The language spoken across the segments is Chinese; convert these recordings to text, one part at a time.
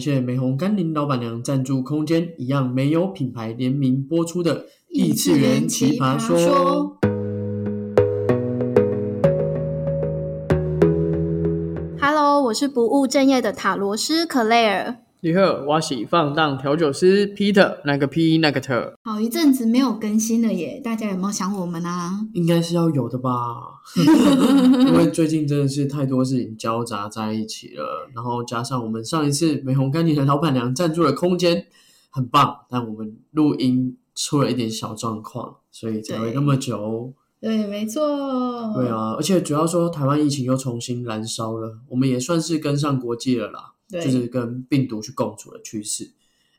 谢玫红甘霖老板娘赞助空间，一样没有品牌联名播出的异次元奇葩说。Hello，我是不务正业的塔罗师克莱尔。你好，我是放荡调酒师 Peter，那个 P 那个特，好一阵子没有更新了耶，大家有没有想我们啊？应该是要有的吧，因为最近真的是太多事情交杂在一起了，然后加上我们上一次美红干净的老板娘赞助的空间很棒，但我们录音出了一点小状况，所以才会那么久。对，没错。对啊，而且主要说台湾疫情又重新燃烧了，我们也算是跟上国际了啦。就是跟病毒去共处的趋势。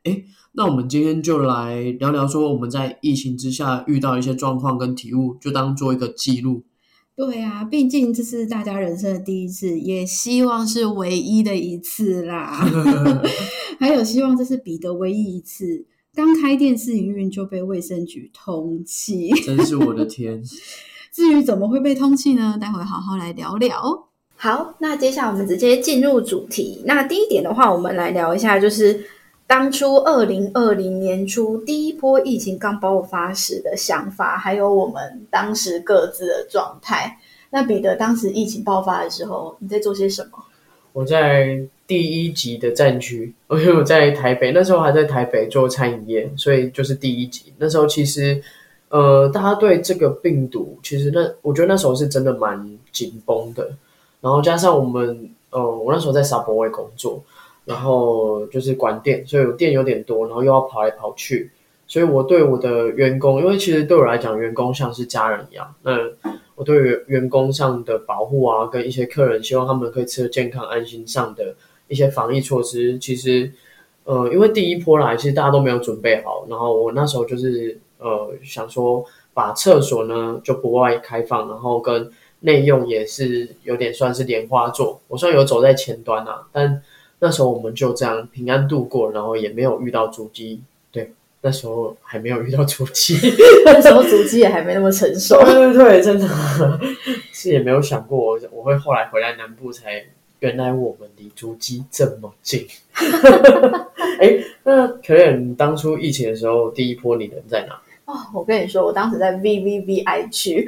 哎，那我们今天就来聊聊，说我们在疫情之下遇到一些状况跟体悟，就当做一个记录。对啊，毕竟这是大家人生的第一次，也希望是唯一的一次啦。还有希望这是彼得唯一一次刚开店试营运就被卫生局通气，真是我的天！至于怎么会被通气呢？待会好好来聊聊。好，那接下来我们直接进入主题。那第一点的话，我们来聊一下，就是当初二零二零年初第一波疫情刚爆发时的想法，还有我们当时各自的状态。那彼得，当时疫情爆发的时候，你在做些什么？我在第一级的战区，因 为我在台北，那时候还在台北做餐饮业，所以就是第一级。那时候其实，呃，大家对这个病毒，其实那我觉得那时候是真的蛮紧绷的。然后加上我们，呃，我那时候在沙博威工作，然后就是管店，所以店有点多，然后又要跑来跑去，所以我对我的员工，因为其实对我来讲，员工像是家人一样。那我对员员工上的保护啊，跟一些客人，希望他们可以吃的健康、安心上的一些防疫措施，其实，呃，因为第一波来，其实大家都没有准备好。然后我那时候就是，呃，想说把厕所呢就不外开放，然后跟内用也是有点算是莲花座，我算有走在前端啊，但那时候我们就这样平安度过，然后也没有遇到主机，对，那时候还没有遇到主机，那时候主机也还没那么成熟，对对对，真的。是也没有想过我我会后来回来南部才，原来我们离主机这么近，哎，那可能当初疫情的时候第一波你人在哪？我跟你说，我当时在 V V V I 区，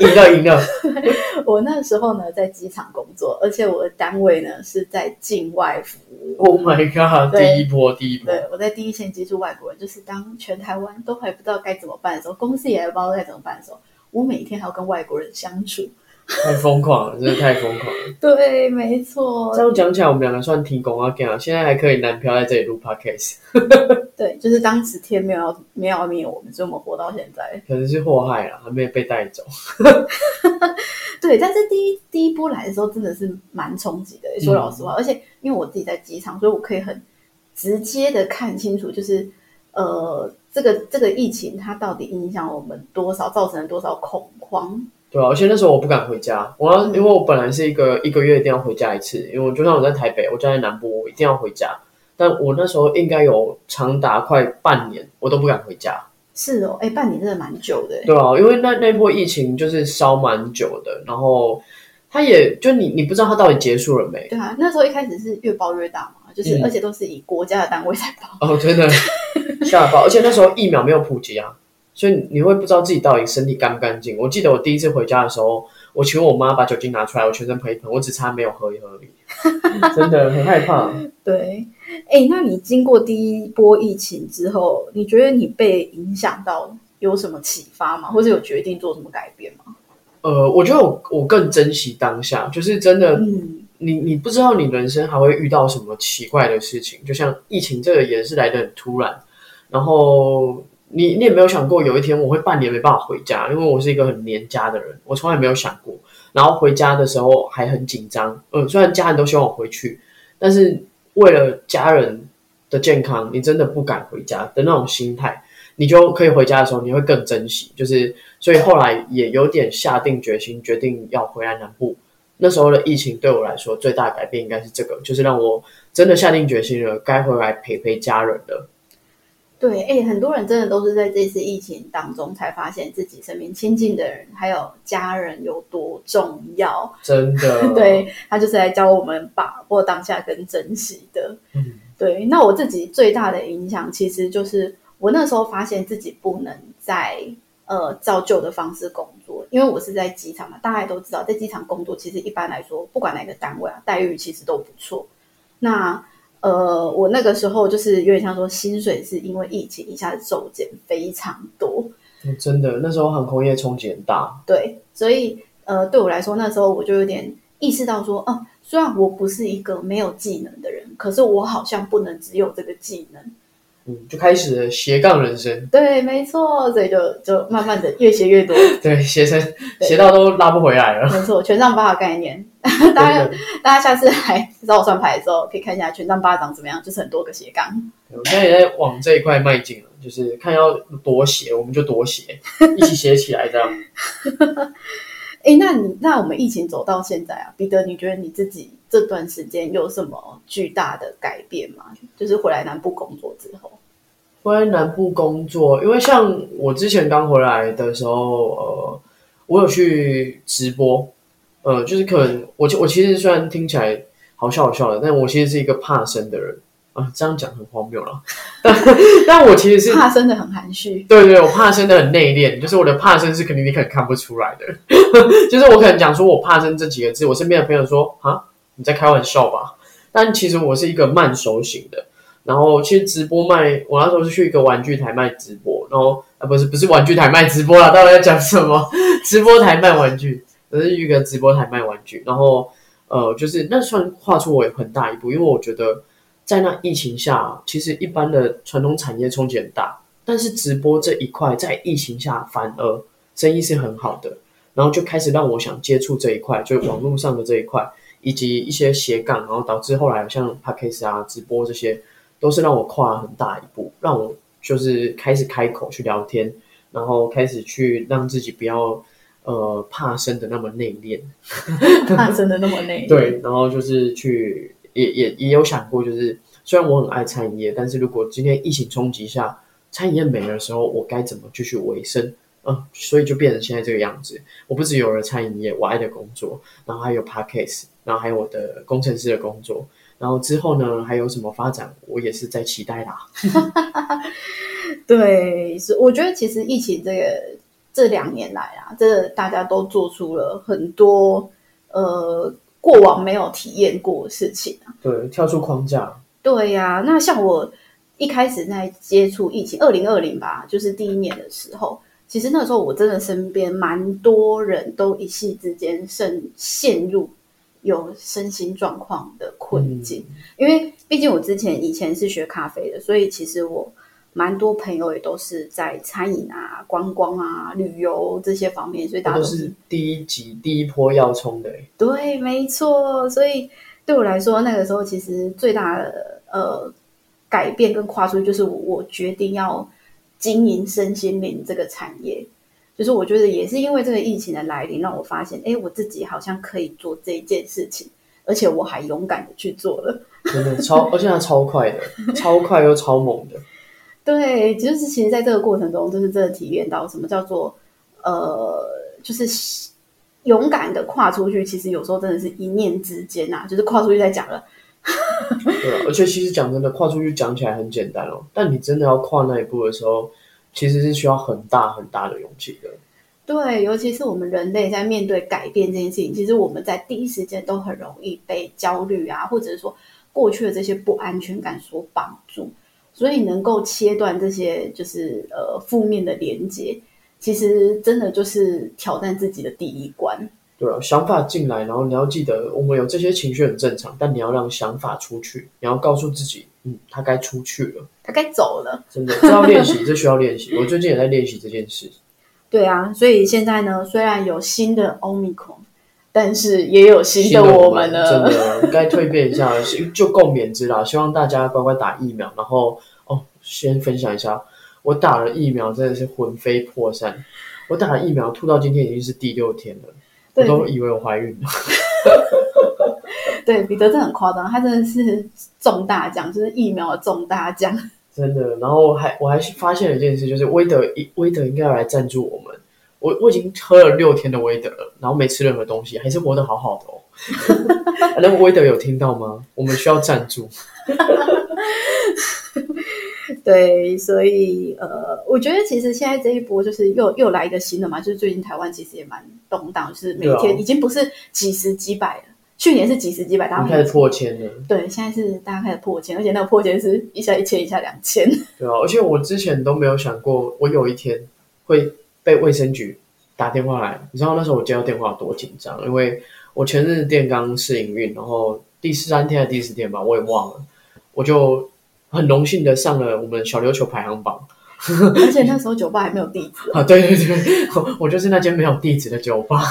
赢 了赢了。我那时候呢在机场工作，而且我的单位呢是在境外服务。Oh my god！第一波第一波，对我在第一线接触外国人，就是当全台湾都还不知道该怎么办的时候，公司也不知道该怎么办的时候，我每天还要跟外国人相处。太疯狂了，真的太疯狂了。对，没错。这样讲起来，我们两个算提供啊，现在还可以南漂在这里录 podcast。对，就是当时天没有没有灭我们，所以我们活到现在。可能是祸害了，还没有被带走。对，但是第一第一波来的时候，真的是蛮冲击的。说老实话，而且因为我自己在机场，所以我可以很直接的看清楚，就是呃，这个这个疫情它到底影响我们多少，造成了多少恐慌。对啊，而且那时候我不敢回家，我要因为我本来是一个一个月一定要回家一次，因为就算我在台北，我家在南部，我一定要回家。但我那时候应该有长达快半年，我都不敢回家。是哦，哎，半年真的蛮久的。对啊，因为那那波疫情就是烧蛮久的，然后它也就你你不知道它到底结束了没？对啊，那时候一开始是越爆越大嘛，就是而且都是以国家的单位在爆。哦，真的吓爆！而且那时候疫苗没有普及啊。所以你会不知道自己到底身体干不干净。我记得我第一次回家的时候，我请我妈把酒精拿出来，我全身喷一喷，我只差没有喝一喝而已。真的很害怕。对，哎，那你经过第一波疫情之后，你觉得你被影响到有什么启发吗？或者有决定做什么改变吗？呃，我觉得我我更珍惜当下，就是真的，嗯，你你不知道你人生还会遇到什么奇怪的事情，就像疫情这个也是来的很突然，然后。你你也没有想过有一天我会半年没办法回家，因为我是一个很黏家的人，我从来没有想过。然后回家的时候还很紧张，嗯，虽然家人都希望我回去，但是为了家人的健康，你真的不敢回家的那种心态，你就可以回家的时候，你会更珍惜。就是所以后来也有点下定决心，决定要回来南部。那时候的疫情对我来说最大的改变应该是这个，就是让我真的下定决心了，该回来陪陪家人了。对，哎，很多人真的都是在这次疫情当中才发现自己身边亲近的人还有家人有多重要。真的，对他就是来教我们把握当下跟珍惜的。嗯，对。那我自己最大的影响，其实就是我那时候发现自己不能再呃照旧的方式工作，因为我是在机场嘛，大家都知道，在机场工作其实一般来说，不管哪个单位啊，待遇其实都不错。那呃，我那个时候就是有点像说，薪水是因为疫情一下子骤减非常多。真的，那时候航空业冲击很大。对，所以呃，对我来说，那时候我就有点意识到说，哦，虽然我不是一个没有技能的人，可是我好像不能只有这个技能。嗯，就开始了斜杠人生。对，没错，所以就就慢慢的越斜越多。对，斜成斜到都拉不回来了。没错，权杖八的概念。大家大家下次来找我算牌的时候，可以看一下权杖八长怎么样，就是很多个斜杠。我现在也在往这一块迈进了，就是看要多斜，我们就多斜，一起斜起来这样。哎，那你那我们疫情走到现在啊，彼得，你觉得你自己这段时间有什么巨大的改变吗？就是回来南部工作之后。回来南部工作，因为像我之前刚回来的时候，呃，我有去直播，呃，就是可能我我其实虽然听起来好笑好笑的，但我其实是一个怕生的人。啊，这样讲很荒谬了，但 但我其实是怕生的很含蓄，对对，我怕生的很内敛，就是我的怕生是肯定你可能看不出来的，就是我可能讲说我怕生这几个字，我身边的朋友说啊你在开玩笑吧，但其实我是一个慢熟型的。然后其实直播卖，我那时候是去一个玩具台卖直播，然后啊不是不是玩具台卖直播啦，到底在讲什么？直播台卖玩具，我是一个直播台卖玩具，然后呃就是那算跨出我很大一步，因为我觉得在那疫情下，其实一般的传统产业冲击很大，但是直播这一块在疫情下反而生意是很好的，然后就开始让我想接触这一块，就是网络上的这一块，以及一些斜杠，然后导致后来像 p a c k a g e 啊直播这些。都是让我跨了很大一步，让我就是开始开口去聊天，然后开始去让自己不要呃怕生的那么内敛，怕生的那么内 敛。对，然后就是去也也也有想过，就是虽然我很爱餐饮业，但是如果今天疫情冲击下餐饮业没了的时候，我该怎么继续维生？嗯，所以就变成现在这个样子。我不只有了餐饮业我爱的工作，然后还有 p a r k a s e 然后还有我的工程师的工作。然后之后呢，还有什么发展？我也是在期待啦。对，是我觉得其实疫情这个这两年来啊，这大家都做出了很多呃过往没有体验过的事情啊。对，跳出框架。对呀，那像我一开始在接触疫情，二零二零吧，就是第一年的时候，其实那时候我真的身边蛮多人都一夕之间陷陷入。有身心状况的困境，因为毕竟我之前以前是学咖啡的，所以其实我蛮多朋友也都是在餐饮啊、观光啊、旅游这些方面，所以大家都是第一集第一波要冲的。对，没错。所以对我来说，那个时候其实最大的呃改变跟跨出，就是我决定要经营身心灵这个产业。就是我觉得也是因为这个疫情的来临，让我发现，哎，我自己好像可以做这一件事情，而且我还勇敢的去做了，真的超，而且它超快的，超快又超猛的。对，就是其实在这个过程中，就是真的体验到什么叫做呃，就是勇敢的跨出去。其实有时候真的是一念之间呐，就是跨出去再讲了。对，而且其实讲真的，跨出去讲起来很简单哦，但你真的要跨那一步的时候。其实是需要很大很大的勇气的。对，尤其是我们人类在面对改变这件事情，其实我们在第一时间都很容易被焦虑啊，或者是说过去的这些不安全感所绑住。所以能够切断这些就是呃负面的连接，其实真的就是挑战自己的第一关。对啊，想法进来，然后你要记得，我们有这些情绪很正常，但你要让想法出去，你要告诉自己，嗯，他该出去了，他该走了。真的，这要练习，这需要练习。我最近也在练习这件事。对啊，所以现在呢，虽然有新的 Omicron，但是也有新的我们呢。真的该蜕变一下，就共勉之啦。希望大家乖乖打疫苗。然后哦，先分享一下，我打了疫苗，真的是魂飞魄散。我打了疫苗，吐到今天已经是第六天了。我都以为我怀孕了。对，彼得真的很夸张，他真的是中大奖，就是疫苗的中大奖。真的。然后还我还发现了一件事，就是威德一威德应该要来赞助我们。我我已经喝了六天的威德了，然后没吃任何东西，还是活得好好的哦。那威德有听到吗？我们需要赞助。对，所以呃，我觉得其实现在这一波就是又又来一个新的嘛，就是最近台湾其实也蛮动荡，就是每天已经不是几十几百了，去年是几十几百，大家开始破千了。对，现在是大家开始破千，而且那个破千是一下一千，一下两千。对啊，而且我之前都没有想过，我有一天会被卫生局打电话来。你知道那时候我接到电话多紧张，因为我前日店刚试营运，然后第三天还是第四天吧，我也忘了，我就。很荣幸的上了我们小琉球排行榜，而且那时候酒吧还没有地址 啊！对对对，我就是那间没有地址的酒吧，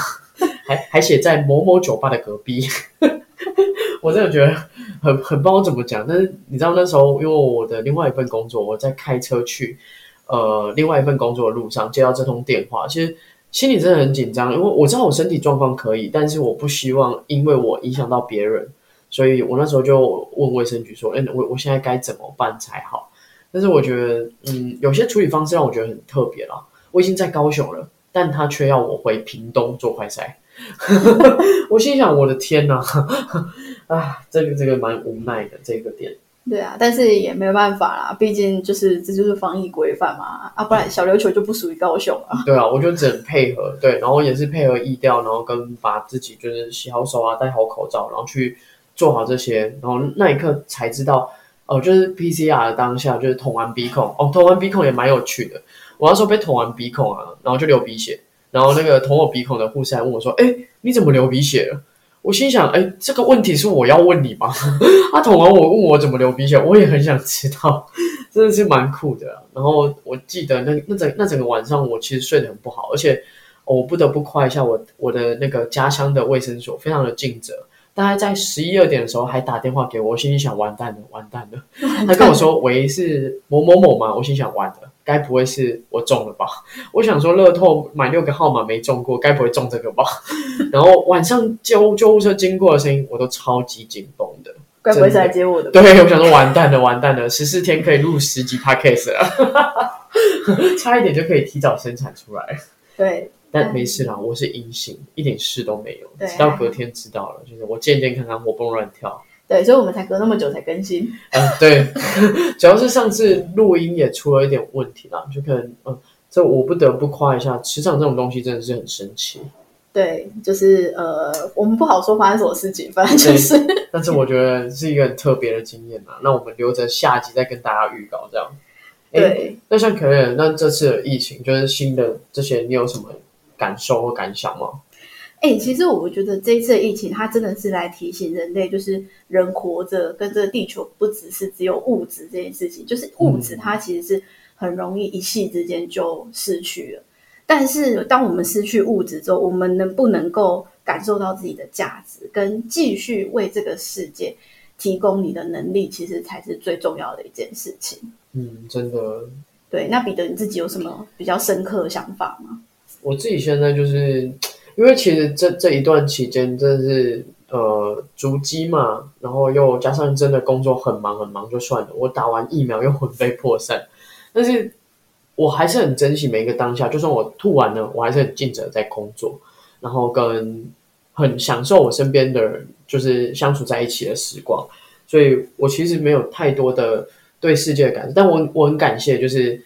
还还写在某某酒吧的隔壁。我真的觉得很很不知道怎么讲，但是你知道那时候，因为我的另外一份工作，我在开车去呃另外一份工作的路上接到这通电话，其实心里真的很紧张，因为我知道我身体状况可以，但是我不希望因为我影响到别人。所以我那时候就问卫生局说：“哎，我我现在该怎么办才好？”但是我觉得，嗯，有些处理方式让我觉得很特别了。我已经在高雄了，但他却要我回屏东做快筛。我心想：“我的天哪！” 啊，这个这个蛮无奈的这个点。对啊，但是也没有办法啦，毕竟就是这就是防疫规范嘛。啊，不然小琉球就不属于高雄啊。对啊，我就只能配合，对，然后也是配合疫调，然后跟把自己就是洗好手啊，戴好口罩，然后去。做好这些，然后那一刻才知道，哦，就是 PCR 的当下，就是捅完鼻孔，哦，捅完鼻孔也蛮有趣的。我那时候被捅完鼻孔啊，然后就流鼻血，然后那个捅我鼻孔的护士还问我说：“哎，你怎么流鼻血了？”我心想：“哎，这个问题是我要问你吗？” 他捅完我问我怎么流鼻血，我也很想知道，真的是蛮酷的。然后我记得那那整那整个晚上，我其实睡得很不好，而且我不得不夸一下我我的那个家乡的卫生所，非常的尽责。大概在十一二点的时候还打电话给我，我心里想完蛋了，完蛋了。他跟我说：“喂，是某某某吗？”我心想完了，该不会是我中了吧？我想说乐透买六个号码没中过，该不会中这个吧？然后晚上救救护车经过的声音，我都超级紧绷的。该不会是来接我的？对，我想说完蛋了，完蛋了，十四天可以录十集 podcast 了，差一点就可以提早生产出来。对。但没事啦，我是阴性，一点事都没有。直到隔天知道了，就是我健健康康，活蹦乱跳。对，所以我们才隔那么久才更新。嗯，对，主要是上次录音也出了一点问题啦，就可能，嗯，这我不得不夸一下，磁场这种东西真的是很神奇。对，就是呃，我们不好说发生什么事情，反正就是。但是我觉得是一个很特别的经验嘛，那我们留着下集再跟大家预告这样。对，那像可能那这次的疫情，就是新的这些，你有什么？感受或感想吗？哎，其实我觉得这一次的疫情，它真的是来提醒人类，就是人活着跟这个地球不只是只有物质这件事情，就是物质它其实是很容易一夕之间就失去了。但是当我们失去物质之后，我们能不能够感受到自己的价值，跟继续为这个世界提供你的能力，其实才是最重要的一件事情。嗯，真的。对，那彼得你自己有什么比较深刻的想法吗？我自己现在就是，因为其实这这一段期间真的是呃足迹嘛，然后又加上真的工作很忙很忙，就算了。我打完疫苗又魂飞魄散，但是我还是很珍惜每一个当下。就算我吐完了，我还是很尽责在工作，然后跟很享受我身边的人就是相处在一起的时光。所以我其实没有太多的对世界的感受，但我我很感谢就是。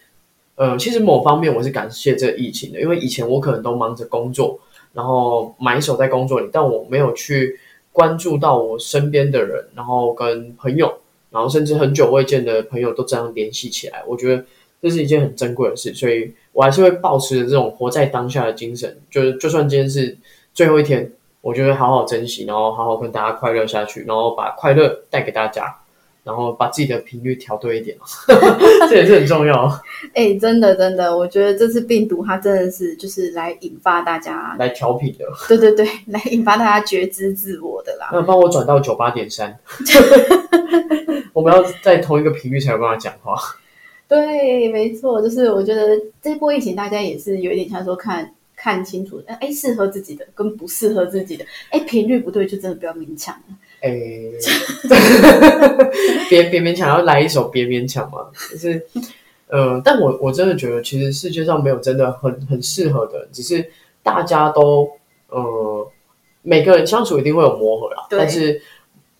呃，其实某方面我是感谢这疫情的，因为以前我可能都忙着工作，然后埋首在工作里，但我没有去关注到我身边的人，然后跟朋友，然后甚至很久未见的朋友都这样联系起来，我觉得这是一件很珍贵的事，所以我还是会保持这种活在当下的精神，就是就算今天是最后一天，我就会好好珍惜，然后好好跟大家快乐下去，然后把快乐带给大家。然后把自己的频率调对一点，这也是很重要。哎，真的真的，我觉得这次病毒它真的是就是来引发大家来调频的。对对对，来引发大家觉知自我的啦。那帮我转到九八点三，我们要在同一个频率才有办法讲话。对，没错，就是我觉得这波疫情大家也是有一点像说看看清楚，哎，适合自己的跟不适合自己的，哎，频率不对就真的不要勉强。哎，别别勉强要来一首，别勉强嘛。就是，呃，但我我真的觉得，其实世界上没有真的很很适合的，只是大家都呃，每个人相处一定会有磨合啦。但是，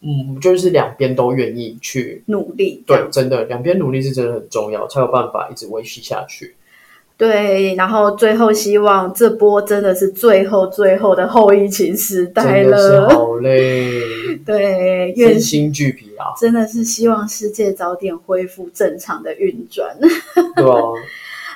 嗯，就是两边都愿意去努力。对，真的，两边努力是真的很重要，才有办法一直维系下去。对，然后最后希望这波真的是最后最后的后疫情时代了，好 累，对，身心俱疲啊！真的是希望世界早点恢复正常的运转。对啊。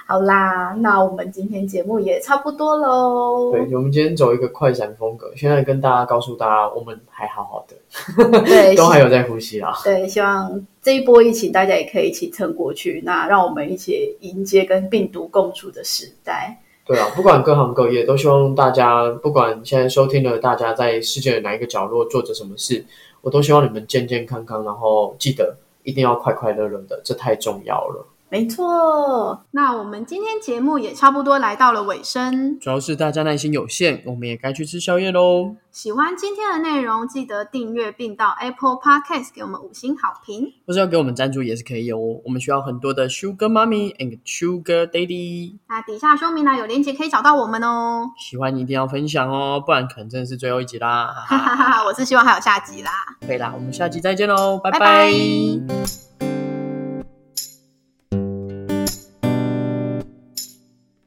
好啦，那我们今天节目也差不多喽。对，我们今天走一个快闪风格，现在跟大家告诉大家，我们还好好的，对，都还有在呼吸啊。对，希望这一波疫情大家也可以一起撑过去，那让我们一起迎接跟病毒共处的时代。对啊，不管各行各业，都希望大家，不管现在收听的大家在世界的哪一个角落做着什么事，我都希望你们健健康康，然后记得一定要快快乐乐的，这太重要了。没错，那我们今天节目也差不多来到了尾声。主要是大家耐心有限，我们也该去吃宵夜喽。喜欢今天的内容，记得订阅并到 Apple Podcast 给我们五星好评。或是要给我们赞助也是可以哦。我们需要很多的 Sugar Mommy and Sugar Daddy。那底下说明栏有链接可以找到我们哦。喜欢一定要分享哦，不然可能真的是最后一集啦。哈哈哈 我是希望还有下集啦。可以啦，我们下集再见喽，拜拜。